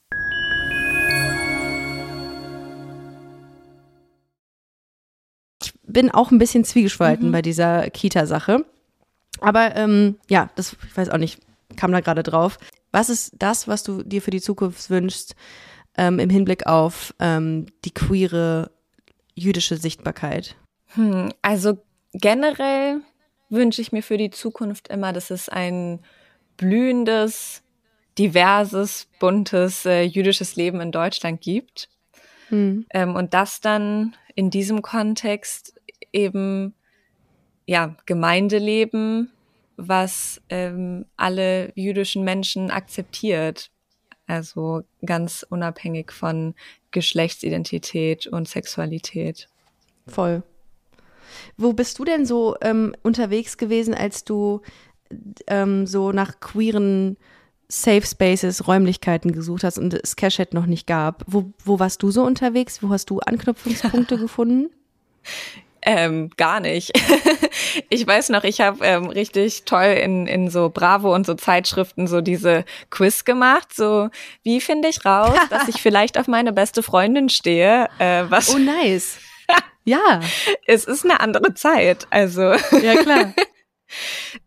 Bin auch ein bisschen zwiegespalten mhm. bei dieser Kita-Sache. Aber ähm, ja, das, ich weiß auch nicht, kam da gerade drauf. Was ist das, was du dir für die Zukunft wünschst ähm, im Hinblick auf ähm, die queere jüdische Sichtbarkeit? Hm, also generell wünsche ich mir für die Zukunft immer, dass es ein blühendes, diverses, buntes äh, jüdisches Leben in Deutschland gibt. Mhm. Ähm, und das dann in diesem Kontext eben ja Gemeindeleben, was ähm, alle jüdischen Menschen akzeptiert. Also ganz unabhängig von Geschlechtsidentität und Sexualität. Voll. Wo bist du denn so ähm, unterwegs gewesen, als du ähm, so nach queeren Safe Spaces, Räumlichkeiten gesucht hast und es Cashhead noch nicht gab? Wo, wo warst du so unterwegs? Wo hast du Anknüpfungspunkte gefunden? Ähm, gar nicht. ich weiß noch, ich habe ähm, richtig toll in, in so Bravo und so Zeitschriften so diese Quiz gemacht. So, wie finde ich raus, dass ich vielleicht auf meine beste Freundin stehe? Äh, was oh, nice. ja. Es ist eine andere Zeit. Also. Ja, klar.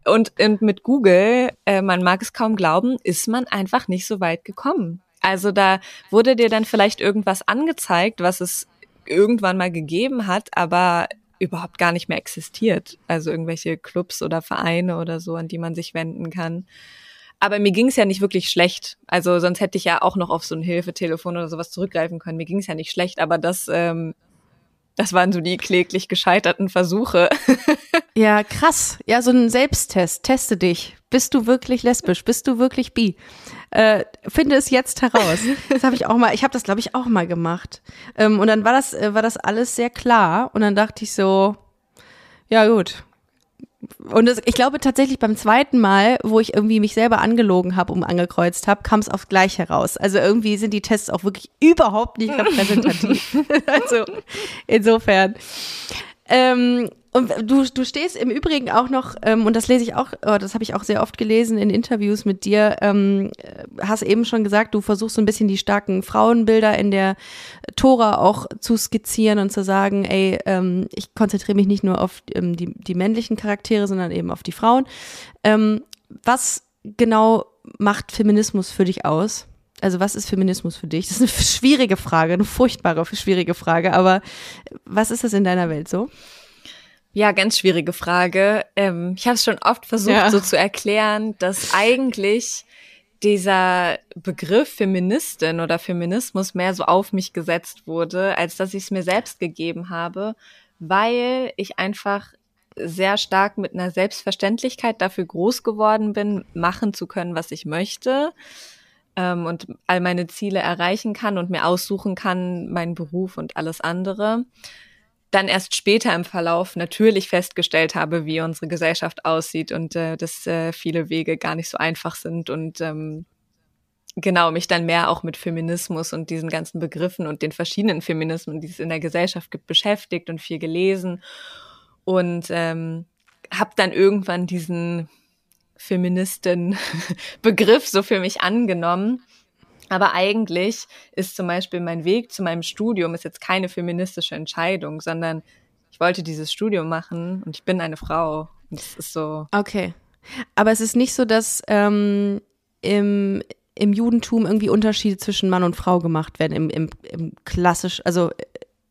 und, und mit Google, äh, man mag es kaum glauben, ist man einfach nicht so weit gekommen. Also da wurde dir dann vielleicht irgendwas angezeigt, was es irgendwann mal gegeben hat, aber überhaupt gar nicht mehr existiert. Also irgendwelche Clubs oder Vereine oder so, an die man sich wenden kann. Aber mir ging es ja nicht wirklich schlecht. Also sonst hätte ich ja auch noch auf so ein Hilfetelefon oder sowas zurückgreifen können. Mir ging es ja nicht schlecht, aber das, ähm, das waren so die kläglich gescheiterten Versuche. ja, krass. Ja, so ein Selbsttest. Teste dich. Bist du wirklich lesbisch? Bist du wirklich bi? Äh, finde es jetzt heraus. Das habe ich auch mal, ich habe das glaube ich auch mal gemacht. Ähm, und dann war das, äh, war das alles sehr klar und dann dachte ich so, ja gut. Und das, ich glaube tatsächlich beim zweiten Mal, wo ich irgendwie mich selber angelogen habe und angekreuzt habe, kam es aufs Gleiche heraus. Also irgendwie sind die Tests auch wirklich überhaupt nicht repräsentativ. also insofern. Ähm, und du, du stehst im Übrigen auch noch, ähm, und das lese ich auch, oh, das habe ich auch sehr oft gelesen in Interviews mit dir, ähm, hast eben schon gesagt, du versuchst so ein bisschen die starken Frauenbilder in der Tora auch zu skizzieren und zu sagen, ey, ähm, ich konzentriere mich nicht nur auf ähm, die, die männlichen Charaktere, sondern eben auf die Frauen. Ähm, was genau macht Feminismus für dich aus? Also was ist Feminismus für dich? Das ist eine schwierige Frage, eine furchtbare, schwierige Frage, aber was ist das in deiner Welt so? Ja, ganz schwierige Frage. Ähm, ich habe es schon oft versucht, ja. so zu erklären, dass eigentlich dieser Begriff Feministin oder Feminismus mehr so auf mich gesetzt wurde, als dass ich es mir selbst gegeben habe, weil ich einfach sehr stark mit einer Selbstverständlichkeit dafür groß geworden bin, machen zu können, was ich möchte ähm, und all meine Ziele erreichen kann und mir aussuchen kann, meinen Beruf und alles andere dann erst später im Verlauf natürlich festgestellt habe, wie unsere Gesellschaft aussieht und äh, dass äh, viele Wege gar nicht so einfach sind und ähm, genau mich dann mehr auch mit Feminismus und diesen ganzen Begriffen und den verschiedenen Feminismen, die es in der Gesellschaft gibt, beschäftigt und viel gelesen und ähm, habe dann irgendwann diesen Feministen-Begriff so für mich angenommen aber eigentlich ist zum Beispiel mein Weg zu meinem Studium ist jetzt keine feministische Entscheidung, sondern ich wollte dieses Studium machen und ich bin eine Frau. Und das ist so. Okay. Aber es ist nicht so, dass ähm, im, im Judentum irgendwie Unterschiede zwischen Mann und Frau gemacht werden, im, im, im klassisch, also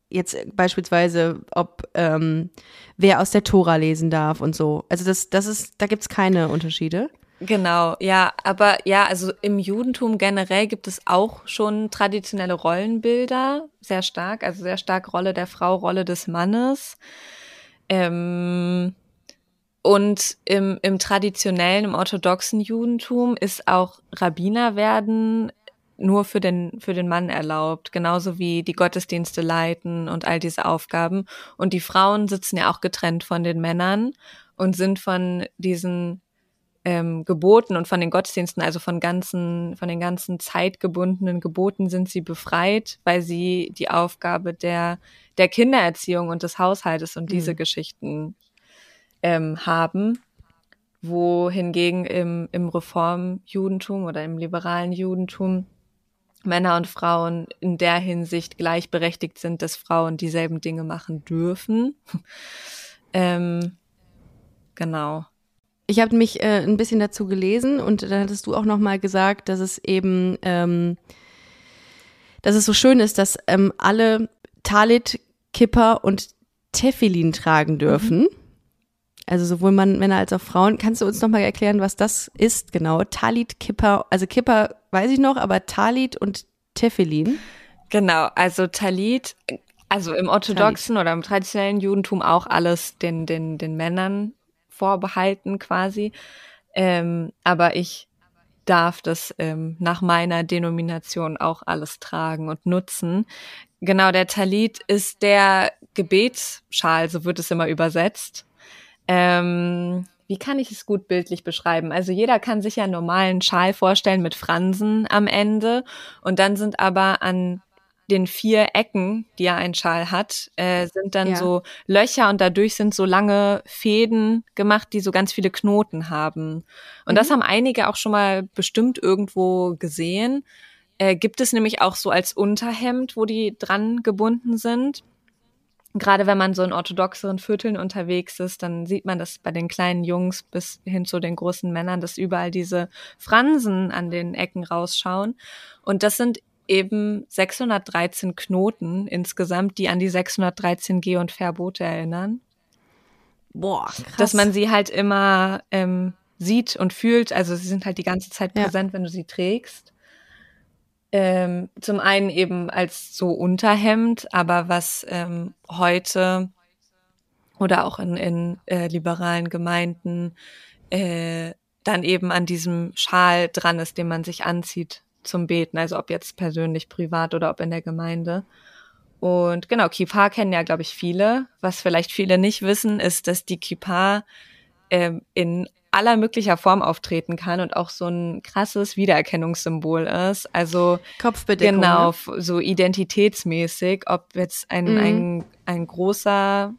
jetzt beispielsweise, ob ähm, wer aus der Tora lesen darf und so. Also das, das ist, da gibt's keine Unterschiede. Genau, ja, aber ja, also im Judentum generell gibt es auch schon traditionelle Rollenbilder, sehr stark, also sehr stark Rolle der Frau, Rolle des Mannes. Ähm, und im, im traditionellen, im orthodoxen Judentum ist auch Rabbiner werden nur für den, für den Mann erlaubt, genauso wie die Gottesdienste leiten und all diese Aufgaben. Und die Frauen sitzen ja auch getrennt von den Männern und sind von diesen ähm, Geboten und von den Gottesdiensten, also von ganzen, von den ganzen zeitgebundenen Geboten sind sie befreit, weil sie die Aufgabe der, der Kindererziehung und des Haushaltes und mhm. diese Geschichten ähm, haben. Wohingegen im, im Reformjudentum oder im liberalen Judentum Männer und Frauen in der Hinsicht gleichberechtigt sind, dass Frauen dieselben Dinge machen dürfen. ähm, genau. Ich habe mich äh, ein bisschen dazu gelesen und da hattest du auch noch mal gesagt, dass es eben, ähm, dass es so schön ist, dass ähm, alle Talit, Kipper und Tefillin tragen dürfen. Mhm. Also sowohl Mann, Männer als auch Frauen. Kannst du uns nochmal erklären, was das ist genau? Talit, Kippa, also Kippa weiß ich noch, aber Talit und Tefillin. Genau, also Talit, also im orthodoxen Talit. oder im traditionellen Judentum auch alles den, den, den Männern vorbehalten quasi. Ähm, aber ich darf das ähm, nach meiner Denomination auch alles tragen und nutzen. Genau, der Talit ist der Gebetsschal, so wird es immer übersetzt. Ähm, wie kann ich es gut bildlich beschreiben? Also jeder kann sich ja einen normalen Schal vorstellen mit Fransen am Ende und dann sind aber an den vier Ecken, die ja ein Schal hat, äh, sind dann ja. so Löcher und dadurch sind so lange Fäden gemacht, die so ganz viele Knoten haben. Und mhm. das haben einige auch schon mal bestimmt irgendwo gesehen. Äh, gibt es nämlich auch so als Unterhemd, wo die dran gebunden sind. Gerade wenn man so in orthodoxeren Vierteln unterwegs ist, dann sieht man das bei den kleinen Jungs bis hin zu den großen Männern, dass überall diese Fransen an den Ecken rausschauen. Und das sind eben 613 Knoten insgesamt, die an die 613 Geh- und Verbote erinnern. Boah, krass. Dass man sie halt immer ähm, sieht und fühlt. Also sie sind halt die ganze Zeit präsent, ja. wenn du sie trägst. Ähm, zum einen eben als so Unterhemd, aber was ähm, heute oder auch in, in äh, liberalen Gemeinden äh, dann eben an diesem Schal dran ist, den man sich anzieht zum Beten, also ob jetzt persönlich, privat oder ob in der Gemeinde. Und genau, Kippa kennen ja, glaube ich, viele. Was vielleicht viele nicht wissen, ist, dass die Kippa äh, in aller möglicher Form auftreten kann und auch so ein krasses Wiedererkennungssymbol ist. Also Kopfbedeckung. Genau, ne? so identitätsmäßig, ob jetzt ein, mhm. ein, ein großer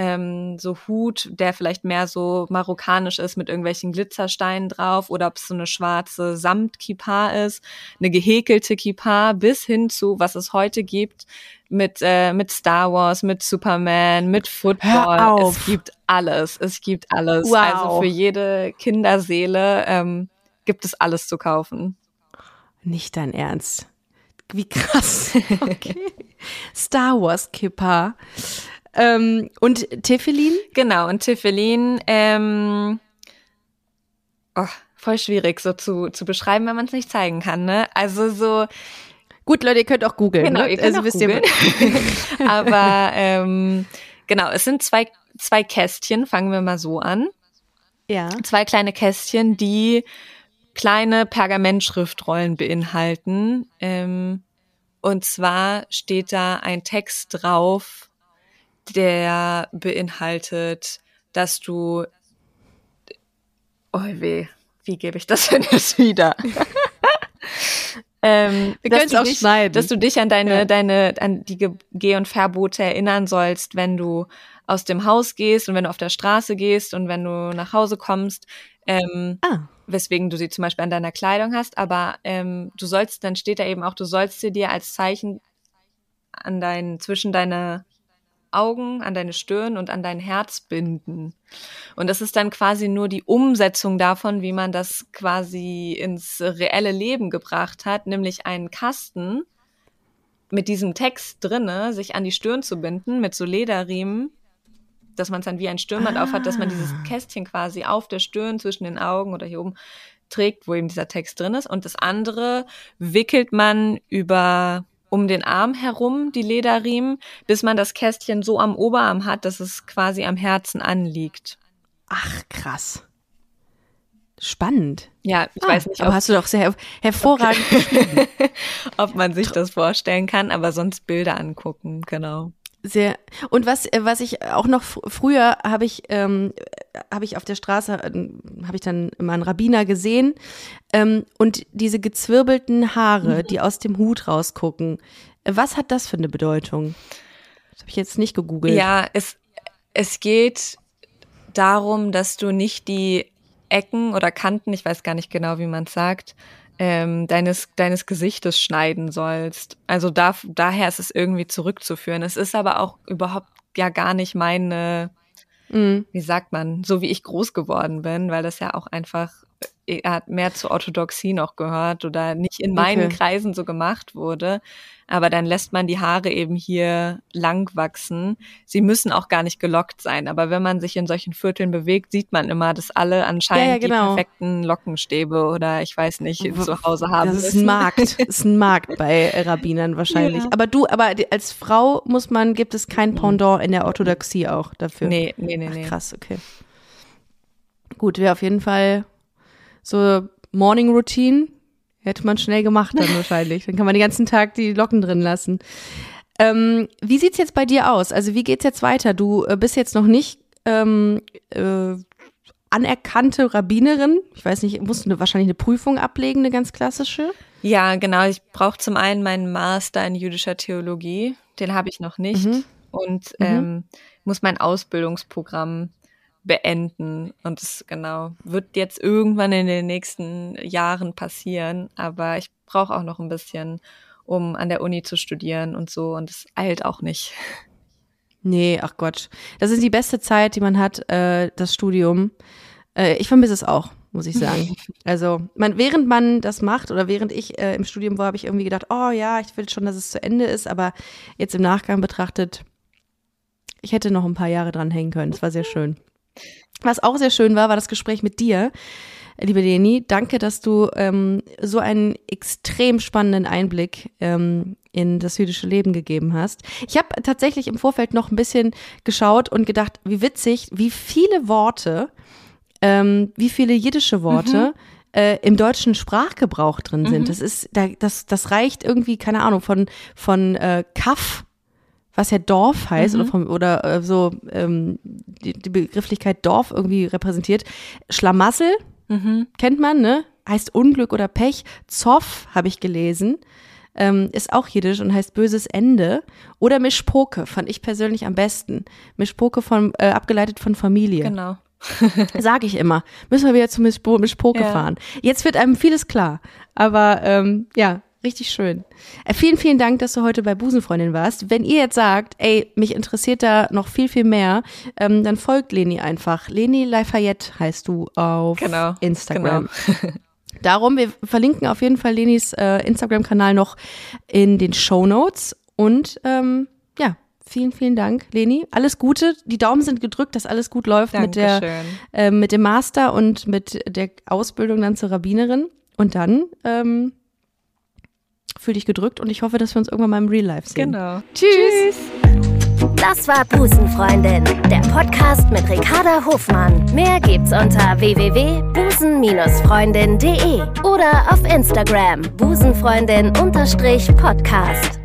ähm, so Hut, der vielleicht mehr so marokkanisch ist mit irgendwelchen Glitzersteinen drauf oder ob es so eine schwarze Samtkippa ist, eine gehäkelte Kippa bis hin zu, was es heute gibt, mit, äh, mit Star Wars, mit Superman, mit Football. Es gibt alles. Es gibt alles. Wow. Also für jede Kinderseele ähm, gibt es alles zu kaufen. Nicht dein Ernst. Wie krass. Okay. Star Wars Kippa. Ähm, und Tiffelin? Genau, und Tiffelin, ähm, oh, voll schwierig so zu, zu beschreiben, wenn man es nicht zeigen kann, ne? Also so. Gut, Leute, ihr könnt auch googeln. Genau, ne? ihr könnt also, auch googeln. Aber ähm, genau, es sind zwei, zwei Kästchen, fangen wir mal so an. Ja. Zwei kleine Kästchen, die kleine Pergamentschriftrollen beinhalten. Ähm, und zwar steht da ein Text drauf, der beinhaltet, dass du, oh weh, wie gebe ich das denn jetzt wieder? ähm, Wir können es auch dich, schneiden. Dass du dich an deine, ja. deine, an die Geh- und Verbote erinnern sollst, wenn du aus dem Haus gehst und wenn du auf der Straße gehst und wenn du nach Hause kommst. Ähm, ah. Weswegen du sie zum Beispiel an deiner Kleidung hast, aber ähm, du sollst, dann steht da eben auch, du sollst sie dir als Zeichen an dein, zwischen deine Augen, an deine Stirn und an dein Herz binden. Und das ist dann quasi nur die Umsetzung davon, wie man das quasi ins reelle Leben gebracht hat, nämlich einen Kasten mit diesem Text drinne, sich an die Stirn zu binden, mit so Lederriemen, dass man es dann wie ein Stirnband ah. aufhat, dass man dieses. Kästchen quasi auf der Stirn zwischen den Augen oder hier oben trägt, wo eben dieser Text drin ist. Und das andere wickelt man über um den Arm herum, die Lederriemen, bis man das Kästchen so am Oberarm hat, dass es quasi am Herzen anliegt. Ach, krass. Spannend. Ja, ich ah, weiß nicht. Aber hast du doch sehr hervorragend okay. ob man sich das vorstellen kann, aber sonst Bilder angucken, genau. Sehr. Und was, äh, was ich auch noch früher habe ich, ähm, habe ich auf der Straße, äh, habe ich dann immer einen Rabbiner gesehen ähm, und diese gezwirbelten Haare, mhm. die aus dem Hut rausgucken. Was hat das für eine Bedeutung? Das habe ich jetzt nicht gegoogelt. Ja, es, es geht darum, dass du nicht die Ecken oder Kanten, ich weiß gar nicht genau, wie man es sagt, ähm, deines, deines Gesichtes schneiden sollst. Also da, daher ist es irgendwie zurückzuführen. Es ist aber auch überhaupt ja gar nicht meine, mhm. wie sagt man, so wie ich groß geworden bin, weil das ja auch einfach er hat mehr zur Orthodoxie noch gehört oder nicht in meinen okay. Kreisen so gemacht wurde. Aber dann lässt man die Haare eben hier lang wachsen. Sie müssen auch gar nicht gelockt sein. Aber wenn man sich in solchen Vierteln bewegt, sieht man immer, dass alle anscheinend ja, ja, genau. die perfekten Lockenstäbe oder ich weiß nicht zu Hause haben. Das ist ein Markt. Das ist ein Markt bei Rabbinern wahrscheinlich. Ja. Aber du, aber als Frau muss man, gibt es kein Pendant in der Orthodoxie auch dafür. Nee, nee, nee, nee. Ach, krass, okay. Gut, wäre auf jeden Fall so Morning Routine hätte man schnell gemacht dann wahrscheinlich. Dann kann man den ganzen Tag die Locken drin lassen. Ähm, wie sieht's jetzt bei dir aus? Also wie geht's jetzt weiter? Du äh, bist jetzt noch nicht ähm, äh, anerkannte Rabbinerin. Ich weiß nicht, musst du wahrscheinlich eine Prüfung ablegen, eine ganz klassische? Ja, genau. Ich brauche zum einen meinen Master in jüdischer Theologie. Den habe ich noch nicht. Mhm. Und mhm. ähm, muss mein Ausbildungsprogramm beenden. Und es genau wird jetzt irgendwann in den nächsten Jahren passieren. Aber ich brauche auch noch ein bisschen, um an der Uni zu studieren und so. Und es eilt auch nicht. Nee, ach Gott. Das ist die beste Zeit, die man hat, äh, das Studium. Äh, ich vermisse es auch, muss ich sagen. Also, man, während man das macht oder während ich äh, im Studium war, habe ich irgendwie gedacht, oh ja, ich will schon, dass es zu Ende ist. Aber jetzt im Nachgang betrachtet, ich hätte noch ein paar Jahre dran hängen können. Es war sehr schön. Was auch sehr schön war, war das Gespräch mit dir, liebe Leni. Danke, dass du ähm, so einen extrem spannenden Einblick ähm, in das jüdische Leben gegeben hast. Ich habe tatsächlich im Vorfeld noch ein bisschen geschaut und gedacht, wie witzig, wie viele Worte, ähm, wie viele jiddische Worte mhm. äh, im deutschen Sprachgebrauch drin sind. Mhm. Das ist, das, das reicht irgendwie, keine Ahnung, von, von äh, Kaff was ja Dorf heißt mhm. oder, vom, oder äh, so ähm, die, die, Begrifflichkeit Dorf irgendwie repräsentiert. Schlamassel mhm. kennt man, ne? Heißt Unglück oder Pech. Zoff habe ich gelesen. Ähm, ist auch jiddisch und heißt böses Ende. Oder Mischpoke fand ich persönlich am besten. Mischpoke von, äh, abgeleitet von Familie. Genau. Sage ich immer. Müssen wir wieder zu Mischpoke ja. fahren. Jetzt wird einem vieles klar. Aber ähm, ja, Richtig schön. Äh, vielen, vielen Dank, dass du heute bei Busenfreundin warst. Wenn ihr jetzt sagt, ey, mich interessiert da noch viel, viel mehr, ähm, dann folgt Leni einfach. Leni Lafayette heißt du auf genau, Instagram. Genau. Darum, wir verlinken auf jeden Fall Lenis äh, Instagram-Kanal noch in den Show Notes. Und ähm, ja, vielen, vielen Dank, Leni. Alles Gute. Die Daumen sind gedrückt, dass alles gut läuft mit, der, äh, mit dem Master und mit der Ausbildung dann zur Rabbinerin. Und dann ähm, fühl dich gedrückt und ich hoffe, dass wir uns irgendwann mal im Real Life sehen. Genau. Tschüss. Das war Busenfreundin, der Podcast mit Ricarda Hofmann. Mehr gibt's unter www.busen-freundin.de oder auf Instagram busenfreundin-podcast.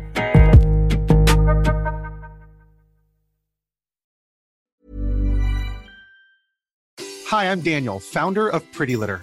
Hi, I'm Daniel, Founder of Pretty Litter.